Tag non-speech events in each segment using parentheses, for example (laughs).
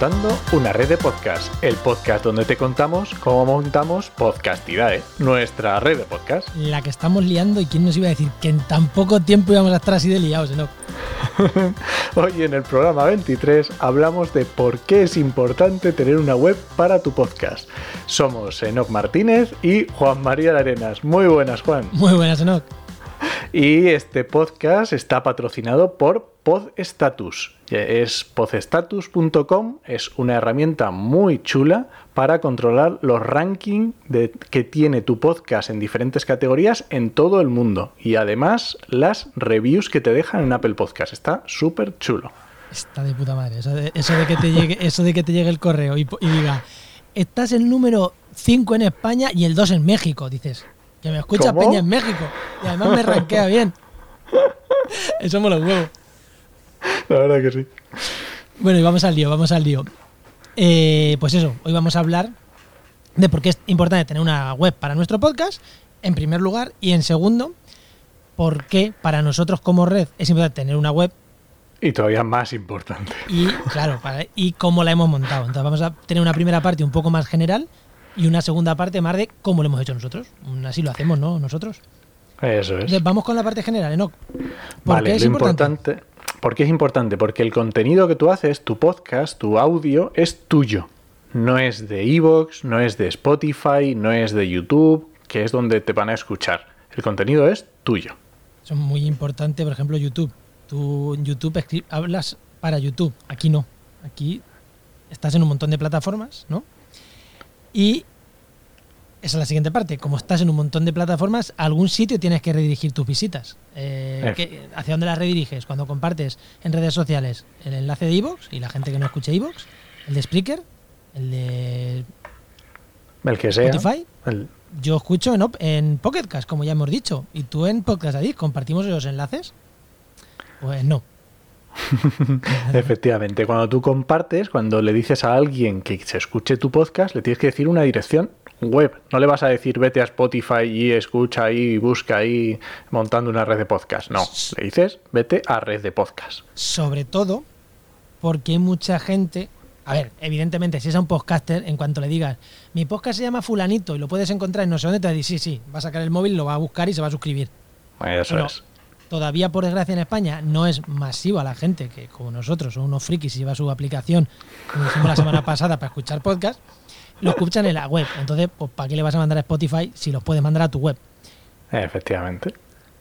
Montando una red de podcast, el podcast donde te contamos cómo montamos Podcastidae, nuestra red de podcast. La que estamos liando y quién nos iba a decir que en tan poco tiempo íbamos a estar así de liados, ¿no? (laughs) Hoy en el programa 23 hablamos de por qué es importante tener una web para tu podcast. Somos Enoc Martínez y Juan María Arenas. Muy buenas, Juan. Muy buenas, Enoc. Y este podcast está patrocinado por Podstatus. Es podstatus.com, es una herramienta muy chula para controlar los rankings que tiene tu podcast en diferentes categorías en todo el mundo. Y además las reviews que te dejan en Apple Podcast. Está súper chulo. Está de puta madre. Eso de, que, te llegue, (laughs) eso de que te llegue el correo y, y diga, estás el número 5 en España y el 2 en México. Dices, que me escucha Peña en México. Y además me ranquea bien. (laughs) Eso me lo huevo. La verdad que sí. Bueno, y vamos al lío, vamos al lío. Eh, pues eso, hoy vamos a hablar de por qué es importante tener una web para nuestro podcast, en primer lugar, y en segundo, por qué para nosotros como red es importante tener una web. Y todavía más importante. Y claro, y cómo la hemos montado. Entonces vamos a tener una primera parte un poco más general y una segunda parte más de cómo lo hemos hecho nosotros. Así lo hacemos, ¿no? Nosotros. Eso es. vamos con la parte general, ¿no? vale, es importante? ¿Por qué es importante? Porque el contenido que tú haces, tu podcast, tu audio, es tuyo. No es de Evox, no es de Spotify, no es de YouTube, que es donde te van a escuchar. El contenido es tuyo. Eso es muy importante, por ejemplo, YouTube. Tú en YouTube hablas para YouTube, aquí no. Aquí estás en un montón de plataformas, ¿no? Y esa es la siguiente parte. Como estás en un montón de plataformas, a algún sitio tienes que redirigir tus visitas. Eh, ¿Hacia dónde las rediriges? Cuando compartes en redes sociales el enlace de Evox y la gente que no escuche Evox, el de Spreaker, el de el que sea. Spotify. Yo escucho en, en Pocketcast, como ya hemos dicho. ¿Y tú en Podcast Addict compartimos esos enlaces? Pues no. (laughs) Efectivamente, cuando tú compartes, cuando le dices a alguien que se escuche tu podcast, le tienes que decir una dirección web. No le vas a decir vete a Spotify y escucha ahí y busca ahí montando una red de podcast. No, le dices vete a red de podcast. Sobre todo porque mucha gente. A ver, evidentemente, si es a un podcaster, en cuanto le digas, mi podcast se llama Fulanito y lo puedes encontrar en no sé dónde, te va sí, sí, va a sacar el móvil, lo va a buscar y se va a suscribir. Eso es todavía por desgracia en España no es masiva la gente que como nosotros son unos frikis y lleva su aplicación, como dijimos la semana pasada, para escuchar podcast, lo escuchan en la web. Entonces, pues ¿para qué le vas a mandar a Spotify si los puedes mandar a tu web? Efectivamente.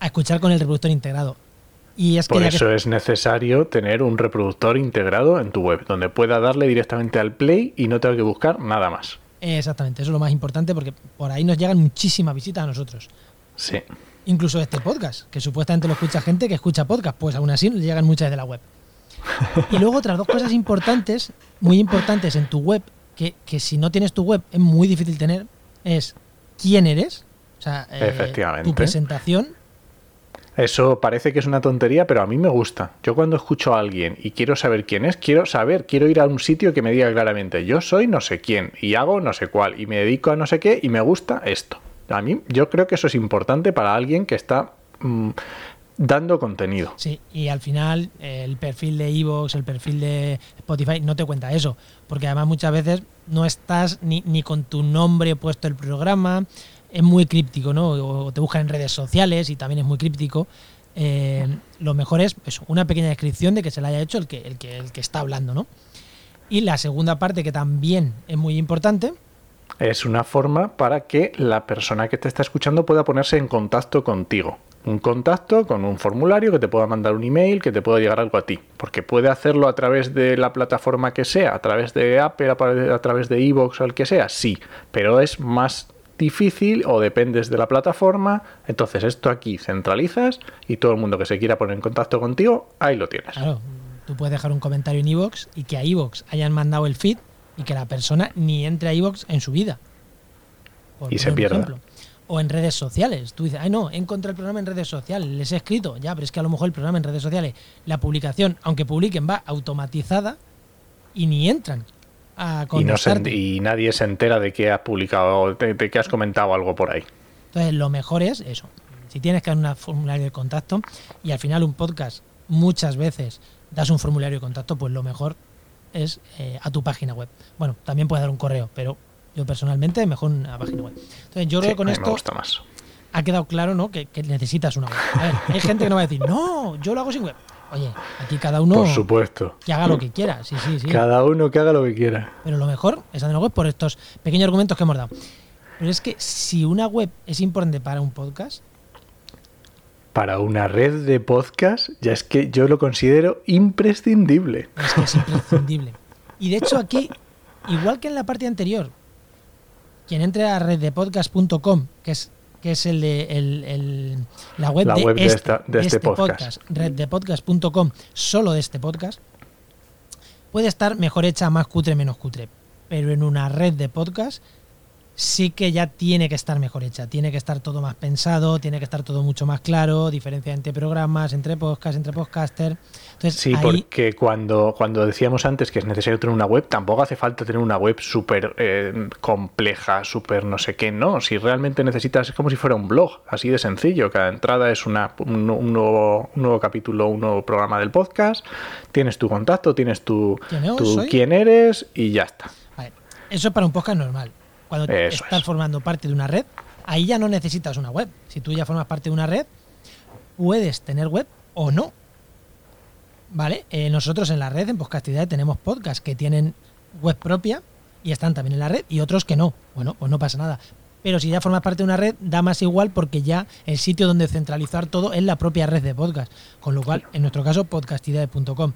A escuchar con el reproductor integrado. Y es Por eso es necesario tener un reproductor integrado en tu web, donde pueda darle directamente al play y no tenga que buscar nada más. Exactamente, eso es lo más importante porque por ahí nos llegan muchísimas visitas a nosotros. Sí incluso este podcast, que supuestamente lo escucha gente que escucha podcast, pues aún así llegan muchas de la web. (laughs) Y luego otras dos cosas importantes, muy importantes en tu web, que, si no tienes tu web es muy difícil tener, es quién eres, o sea, eh, tu presentación. Eso parece que es una tontería, pero a mí me gusta. Yo cuando escucho a alguien y quiero saber quién es, quiero saber, quiero ir a un sitio que me diga claramente, yo soy no sé quién y hago no sé cuál y me dedico a no sé qué y me gusta esto. A mí yo creo que eso es importante para alguien que está mm, dando contenido. Sí, y al final el perfil de Evox, el perfil de Spotify no te cuenta eso, porque además muchas veces no estás ni, ni con tu nombre puesto el programa, es muy críptico, ¿no? O te buscan en redes sociales y también es muy críptico. Eh, lo mejor es una pequeña descripción de que se le haya hecho el que, el que, el que está hablando, ¿no? Y la segunda parte que también es muy importante es una forma para que la persona que te está escuchando pueda ponerse en contacto contigo. Un contacto con un formulario que te pueda mandar un email, que te pueda llegar algo a ti. Porque puede hacerlo a través de la plataforma que sea, a través de Apple, a través de Evox o el que sea, sí. Pero es más difícil o dependes de la plataforma. Entonces esto aquí centralizas y todo el mundo que se quiera poner en contacto contigo, ahí lo tienes. Claro, tú puedes dejar un comentario en Evox y que a Evox hayan mandado el feed y que la persona ni entre a iVoox en su vida. Por Y se pierda. ejemplo. O en redes sociales. Tú dices, ay no, he encontrado el programa en redes sociales, les he escrito. Ya, pero es que a lo mejor el programa en redes sociales, la publicación, aunque publiquen, va automatizada y ni entran a Y, no se- y nadie se entera de que has publicado, de, de que has comentado algo por ahí. Entonces, lo mejor es eso. Si tienes que dar un formulario de contacto y al final un podcast muchas veces das un formulario de contacto, pues lo mejor es eh, a tu página web. Bueno, también puedes dar un correo, pero yo personalmente mejor una página web. Entonces, yo creo Sí, que con a mí me esto gusta más. ha quedado claro ¿no? que, que necesitas una web. A ver, hay gente que no va a decir, no, yo lo hago sin web. Oye, aquí cada uno Por supuesto. que haga lo que quiera. Sí, sí, sí. Cada uno que haga lo que quiera. Pero lo mejor es hacer una web por estos pequeños argumentos que hemos dado. Pero es que si una web es importante para un podcast, Para una red de podcast, ya es que yo lo considero imprescindible. Es que es imprescindible. Y de hecho aquí, igual que en la parte anterior, quien entre a reddepodcast.com, que es que es el de el- el- la web, La de, web de este, esta- de este podcast. reddepodcast.com, solo de este podcast, puede estar mejor hecha, más cutre, menos cutre. Pero en una red de podcast sí que ya tiene que estar mejor hecha, tiene que estar todo más pensado, tiene que estar todo mucho más claro, diferencia entre programas, entre podcasts, entre podcasters. Entonces, Sí, ahí, porque cuando, cuando decíamos antes que es necesario tener una web, tampoco hace falta tener una web súper eh, compleja, súper no sé qué, no. Si realmente necesitas, es como si fuera un blog, así de sencillo. Cada entrada es una, un, un nuevo, un nuevo capítulo, un nuevo programa del podcast. Tienes tu contacto, tienes tu, ¿Quién tu quién eres y ya está. Vale, Eso es para un podcast normal. Cuando Eso estás es. formando parte de una red, ahí ya no necesitas una web. Si tú ya formas parte de una red, puedes tener web o no. ¿Vale? Eh, nosotros en la red, en Podcastidad, tenemos podcasts que tienen web propia y están también en la red y otros que no. Bueno, pues no pasa nada. Pero si ya formas parte de una red, da más igual porque ya el sitio donde centralizar todo es la propia red de podcast. Con lo cual, en nuestro caso, podcastidad.com.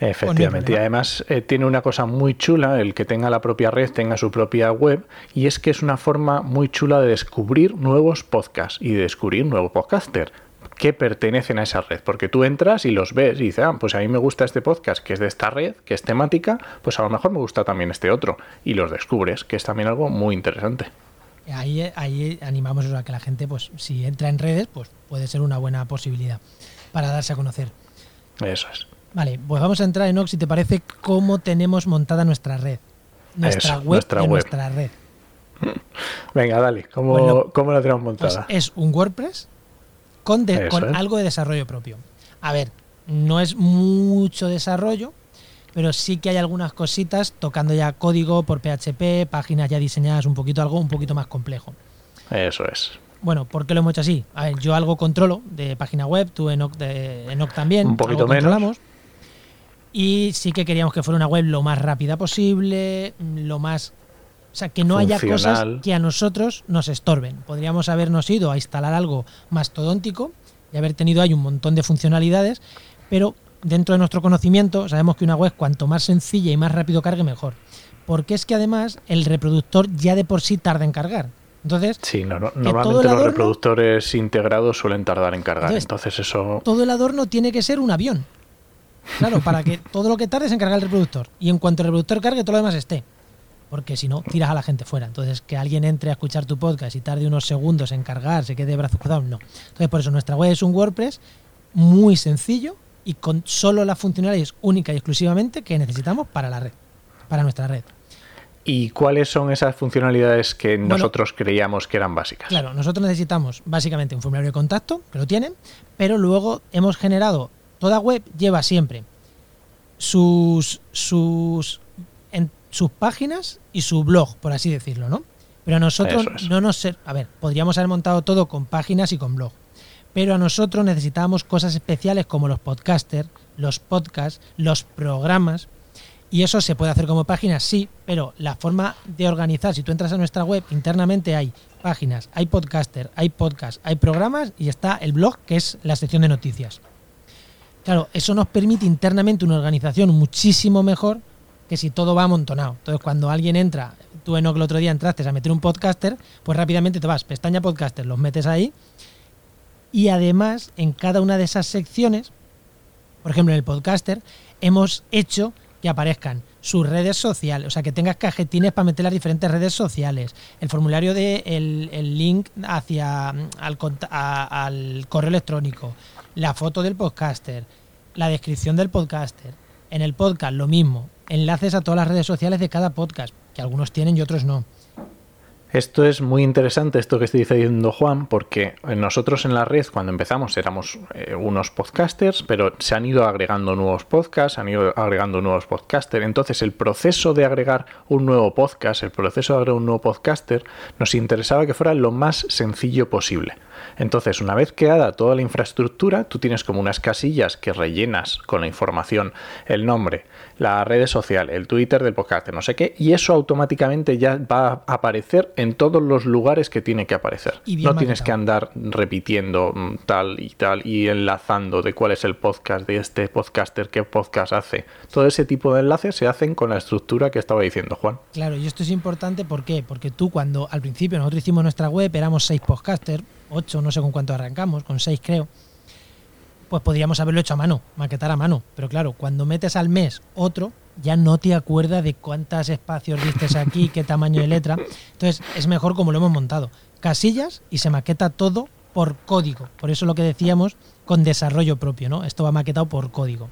Efectivamente, y además eh, tiene una cosa muy chula, el que tenga la propia red, tenga su propia web, y es que es una forma muy chula de descubrir nuevos podcasts y de descubrir nuevos podcaster que pertenecen a esa red, porque tú entras y los ves y dices, ah, pues a mí me gusta este podcast que es de esta red, que es temática, pues a lo mejor me gusta también este otro, y los descubres, que es también algo muy interesante. Ahí, ahí animamos a que la gente, pues, si entra en redes, pues puede ser una buena posibilidad para darse a conocer. Eso es. Vale, pues vamos a entrar en Ox, si te parece, cómo tenemos montada nuestra red. Nuestra Eso, web nuestra web. nuestra red. (laughs) Venga, dale, ¿cómo, Bueno, cómo la tenemos Pues montada? es un WordPress con, de- con es. algo de desarrollo propio. A ver, no es mucho desarrollo, pero sí que hay algunas cositas tocando ya código por PHP, páginas ya diseñadas, un poquito algo un poquito más complejo. Eso es. Bueno, ¿por qué lo hemos hecho así? A ver, yo algo controlo de página web, tú Enoch, de, Enoch también. Un poquito algo menos. controlamos. Y sí que queríamos que fuera una web lo más rápida posible, lo más... O sea, que no haya cosas que a nosotros nos estorben. Podríamos habernos ido a instalar algo mastodóntico y haber tenido ahí un montón de funcionalidades, pero dentro de nuestro conocimiento sabemos que una web cuanto más sencilla y más rápido cargue, mejor. Porque es que además el reproductor ya de por sí tarda en cargar. Entonces, Sí, no, no- todo normalmente los reproductores integrados suelen tardar en cargar, Entonces, entonces eso... todo el adorno tiene que ser un avión. Claro, para que todo lo que tarde es en cargar el reproductor. Y en cuanto el reproductor cargue, todo lo demás esté. Porque si no, tiras a la gente fuera. Entonces, que alguien entre a escuchar tu podcast y tarde unos segundos en cargar, se quede de brazos cruzados, no. Entonces, por eso nuestra web es un WordPress muy sencillo y con solo las funcionalidades únicas y exclusivamente que necesitamos para la red, para nuestra red. ¿Y cuáles son esas funcionalidades que Bueno, nosotros creíamos que eran básicas? Claro, nosotros necesitamos básicamente un formulario de contacto, que lo tienen, pero luego hemos generado, toda web lleva siempre sus, sus, en- sus páginas y su blog, por así decirlo, ¿no? Pero a nosotros es. no nos... ser- A ver, podríamos haber montado todo con páginas y con blog, pero a nosotros necesitábamos cosas especiales como los podcasters, los podcasts, los programas, y eso se puede hacer como páginas, sí, pero la forma de organizar, si tú entras a nuestra web, internamente hay páginas, hay podcaster, hay podcast, hay programas y está el blog, que es la sección de noticias. Claro, eso nos permite internamente una organización muchísimo mejor que si todo va amontonado. Entonces, cuando alguien entra, tú en el otro día entraste a meter un podcaster, pues rápidamente te vas, pestaña podcaster, los metes ahí. Y además, en cada una de esas secciones, por ejemplo, en el podcaster, hemos hecho que aparezcan sus redes sociales, o sea, que tengas cajetines para meter las diferentes redes sociales, el formulario de el, link hacia al, al correo electrónico, la foto del podcaster, la descripción del podcaster. En el podcast lo mismo, enlaces a todas las redes sociales de cada podcast, que algunos tienen y otros no. Esto es muy interesante, esto que estoy diciendo Juan, porque nosotros en la red, cuando empezamos, éramos eh, unos podcasters, pero se han ido agregando nuevos podcasts, han ido agregando nuevos podcasters. Entonces, el proceso de agregar un nuevo podcast, el proceso de agregar un nuevo podcaster, nos interesaba que fuera lo más sencillo posible. Entonces, una vez creada toda la infraestructura, tú tienes como unas casillas que rellenas con la información, el nombre, la red social, el Twitter del podcast, no sé qué, y eso automáticamente ya va a aparecer en todos los lugares que tiene que aparecer. No tienes que andar repitiendo mm, tal y tal y enlazando de cuál es el podcast de este podcaster, qué podcast hace. Todo ese tipo de enlaces se hacen con la estructura que estaba diciendo Juan. Claro, y esto es importante ¿por qué? Porque tú cuando al principio nosotros hicimos nuestra web, éramos seis podcasters, ocho, no sé con cuánto arrancamos, con seis creo, pues podríamos haberlo hecho a mano, maquetar a mano. Pero claro, cuando metes al mes otro, ya no te acuerdas de cuántos espacios vistes aquí, qué tamaño de letra. Entonces es mejor como lo hemos montado. Casillas y se maqueta todo por código. Por eso lo que decíamos con desarrollo propio, ¿no? Esto va maquetado por código.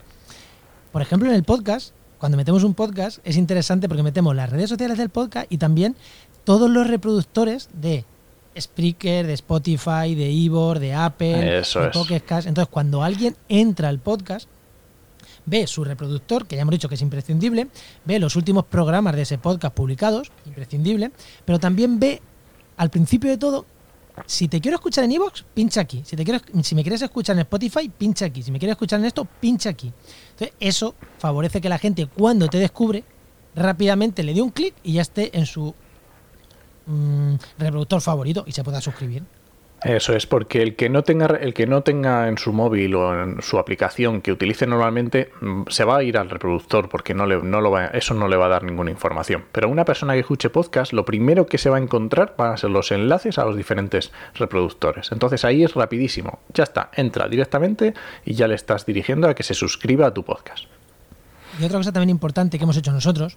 Por ejemplo, en el podcast, cuando metemos un podcast, es interesante porque metemos las redes sociales del podcast y también todos los reproductores de Spreaker, de Spotify, de Ivor, de Apple, de Pocket Entonces, cuando alguien entra al podcast, ve su reproductor, que ya hemos dicho que es imprescindible, ve los últimos programas de ese podcast publicados, imprescindible, pero también ve al principio de todo, si te quiero escuchar en Evox, pincha aquí. Si, te quieres, si me quieres escuchar en Spotify, pincha aquí. Si me quieres escuchar en esto, pincha aquí. Entonces, eso favorece que la gente, cuando te descubre, rápidamente le dé un clic y ya esté en su Mm, reproductor favorito y se pueda suscribir. Eso es porque el que no tenga el que no tenga en su móvil o en su aplicación que utilice normalmente mm, se va a ir al reproductor porque no le, no lo va, eso no le va a dar ninguna información. Pero una persona que escuche podcast, lo primero que se va a encontrar van a ser los enlaces a los diferentes reproductores. Entonces ahí es rapidísimo. Ya está, entra directamente y ya le estás dirigiendo a que se suscriba a tu podcast. Y otra cosa también importante que hemos hecho nosotros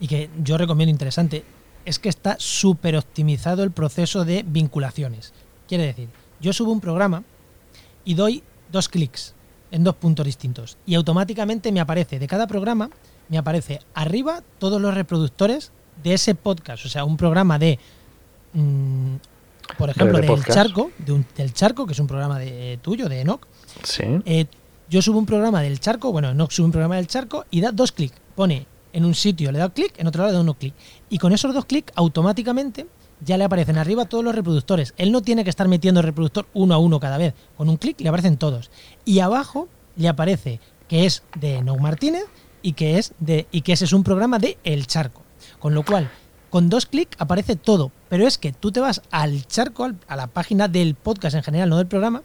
y que yo recomiendo interesante es que está súper optimizado el proceso de vinculaciones. Quiere decir, yo subo un programa y doy dos clics en dos puntos distintos y automáticamente me aparece de cada programa, me aparece arriba todos los reproductores de ese podcast. O sea, un programa de, mm, por ejemplo, del Charco, de del Charco, que es un programa de, tuyo, de Enoch. Sí. Eh, yo subo un programa del Charco, bueno, Enoch sube un programa del Charco y da dos clics. Pone en un sitio le da clic, en otro lado le da uno clic. Y con esos dos clics, automáticamente ya le aparecen arriba todos los reproductores. Él no tiene que estar metiendo el reproductor uno a uno cada vez. Con un clic le aparecen todos. Y abajo le aparece que es de No Martínez y que es de y que ese es un programa de El Charco. Con lo cual, con dos clics aparece todo. Pero es que tú te vas al charco, a la página del podcast en general, no del programa,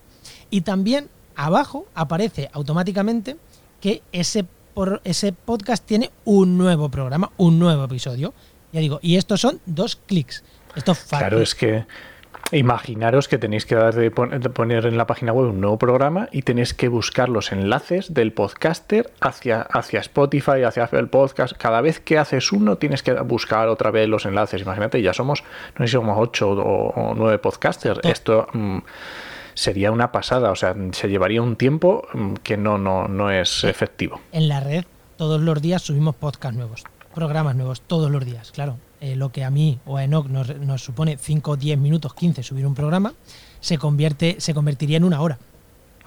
y también abajo aparece automáticamente que ese por ese podcast tiene un nuevo programa, un nuevo episodio. Ya digo, y estos son dos clics. Esto claro, es que imaginaros que tenéis que dar de poner en la página web un nuevo programa y tenéis que buscar los enlaces del podcaster hacia, hacia Spotify, hacia Apple Podcast. Cada vez que haces uno tienes que buscar otra vez los enlaces. Imagínate, ya somos, no sé si somos ocho o, nueve podcasters. Esto... Mm, sería una pasada, o sea, se llevaría un tiempo mm, que no, no, no es efectivo. En la red todos los días subimos podcasts nuevos, programas nuevos, todos los días, claro. Eh, lo que a mí o a Enoch nos, nos supone 5, 10 minutos, 15 subir un programa, se, convierte, se convertiría en una hora.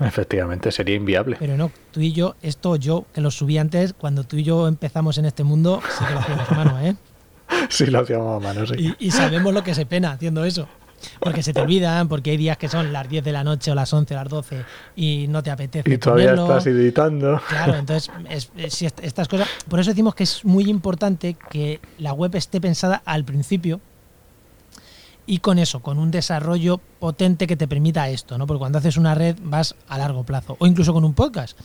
Efectivamente, sería inviable. Pero no, tú y yo, esto yo, que lo subí antes, cuando tú y yo empezamos en este mundo, sí que lo hacíamos a mano, ¿eh? (laughs) Sí, lo hacíamos a mano, sí. Y, y sabemos lo que se pena haciendo eso porque se te olvidan, porque hay días que son las 10 de la noche o las 11 o las 12 y no te apetece. Y todavía estás editando. Claro, entonces estas cosas. Por eso decimos que es muy importante que la web esté pensada al principio y con eso, con un desarrollo potente que te permita esto, ¿no? Porque cuando haces una red vas a largo plazo, o incluso con un podcast.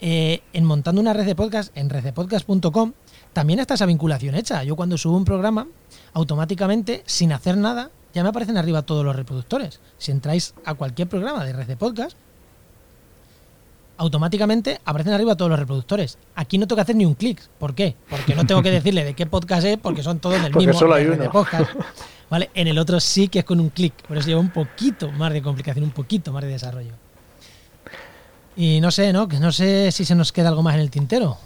Eh, en montando una red de podcast, en redepodcast.com, también está esa vinculación hecha. Yo cuando subo un programa, automáticamente, sin hacer nada, ya me aparecen arriba todos los reproductores. Si entráis a cualquier programa de red de podcast, automáticamente aparecen arriba todos los reproductores. Aquí no tengo que hacer ni un clic. ¿Por qué? Porque no tengo que decirle de qué podcast es, porque son todos del Porque mismo solo hay de podcast. (laughs) ¿Vale? En el otro sí que es con un clic. Por eso lleva un poquito más de complicación, un poquito más de desarrollo. Y no sé, ¿no? Que no sé si se nos queda algo más en el tintero.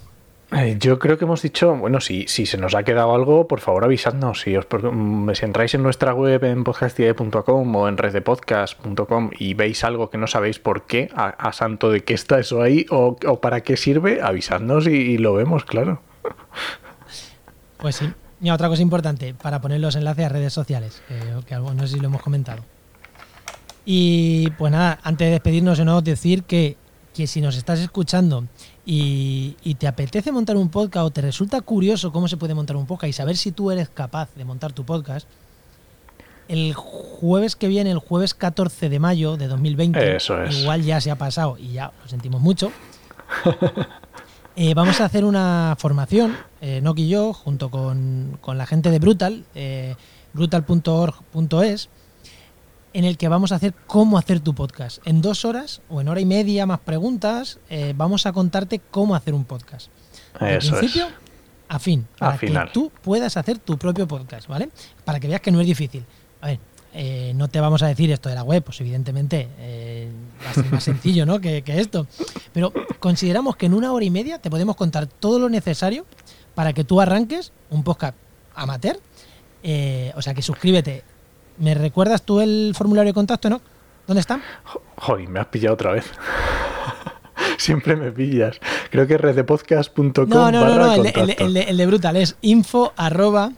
Eh, Yo creo que hemos dicho, bueno, si, si se nos ha quedado algo, por favor avisadnos. Si, os, mm, si entráis en nuestra web en podcastidea.com o en reddepodcast.com y veis algo que no sabéis por qué, a, santo de qué está eso ahí o, para qué sirve, avisadnos y, lo vemos, claro. Pues sí. Y otra cosa importante, para poner los enlaces a redes sociales, que, algo- no sé si lo hemos comentado. Y pues nada, antes de despedirnos, de nuevo decir que, que si nos estás escuchando y, y te apetece montar un podcast o te resulta curioso cómo se puede montar un podcast y saber si tú eres capaz de montar tu podcast, el jueves que viene, el jueves 14 de mayo de 2020, Eso es. igual ya se ha pasado y ya lo sentimos mucho, (laughs) eh, vamos a hacer una formación, eh, Nock y yo, junto con, con la gente de Brutal, eh, brutal.org.es, en el que vamos a hacer cómo hacer tu podcast. En dos horas o en hora y media más preguntas, eh, vamos a contarte cómo hacer un podcast. De principio es. a fin, A para que final. tú puedas hacer tu propio podcast, ¿vale? Para que veas que no es difícil. A ver, eh, no te vamos a decir esto de la web, pues evidentemente eh, va a ser más sencillo, ¿no? (laughs) Que, que esto. Pero consideramos que en una hora y media te podemos contar todo lo necesario para que tú arranques un podcast amateur. Eh, o sea que suscríbete. ¿Me recuerdas tú el formulario de contacto, no? ¿Dónde está? Jo- Joder, me has pillado otra vez. (laughs) Siempre me pillas. Creo que es reddepodcast.com No, no, no, barra no, el de, el de- contacto. el de- el de Brutal es info arroba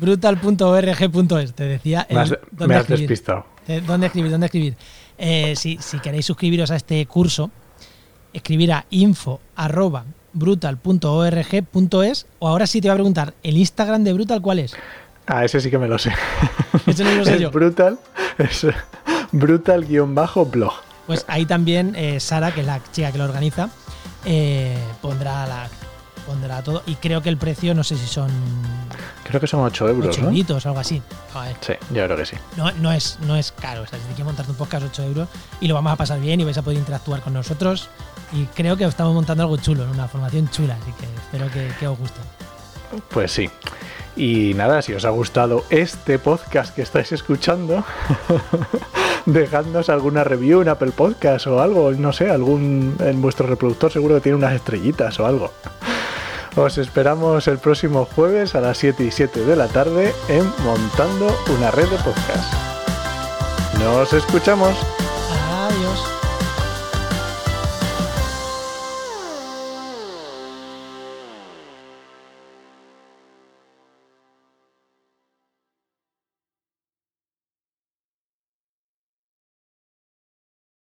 brutal.org.es. Te decía el, Me has, me has despistado. ¿Dónde escribir? ¿Dónde escribir? Eh, si, si queréis suscribiros a este curso, escribir a info arroba brutal.org.es o ahora sí te voy a preguntar, ¿el Instagram de Brutal cuál es? Ah, ese sí que me lo sé. Ese no lo sé (laughs) es yo. brutal. Es brutal-blog. Pues ahí también eh, Sara, que es la chica que lo organiza, eh, pondrá la pondrá todo y creo que el precio no sé si son Creo que son 8 euros, 8 ¿no? euritos o algo así. Sí, yo creo que sí. no, no es, no es caro. O sea, si tienes que montarte un podcast 8 euros y lo vamos a pasar bien y vais a poder interactuar con nosotros. Y creo que estamos montando algo chulo, una formación chula, así que espero que, que os guste. Pues sí. Y nada, si os ha gustado este podcast que estáis escuchando, (laughs) dejadnos alguna review en Apple Podcast o algo, no sé, algún en vuestro reproductor seguro que tiene unas estrellitas o algo. Os esperamos el próximo jueves a las 7 y 7 de la tarde en Montando una red de podcast. Nos escuchamos.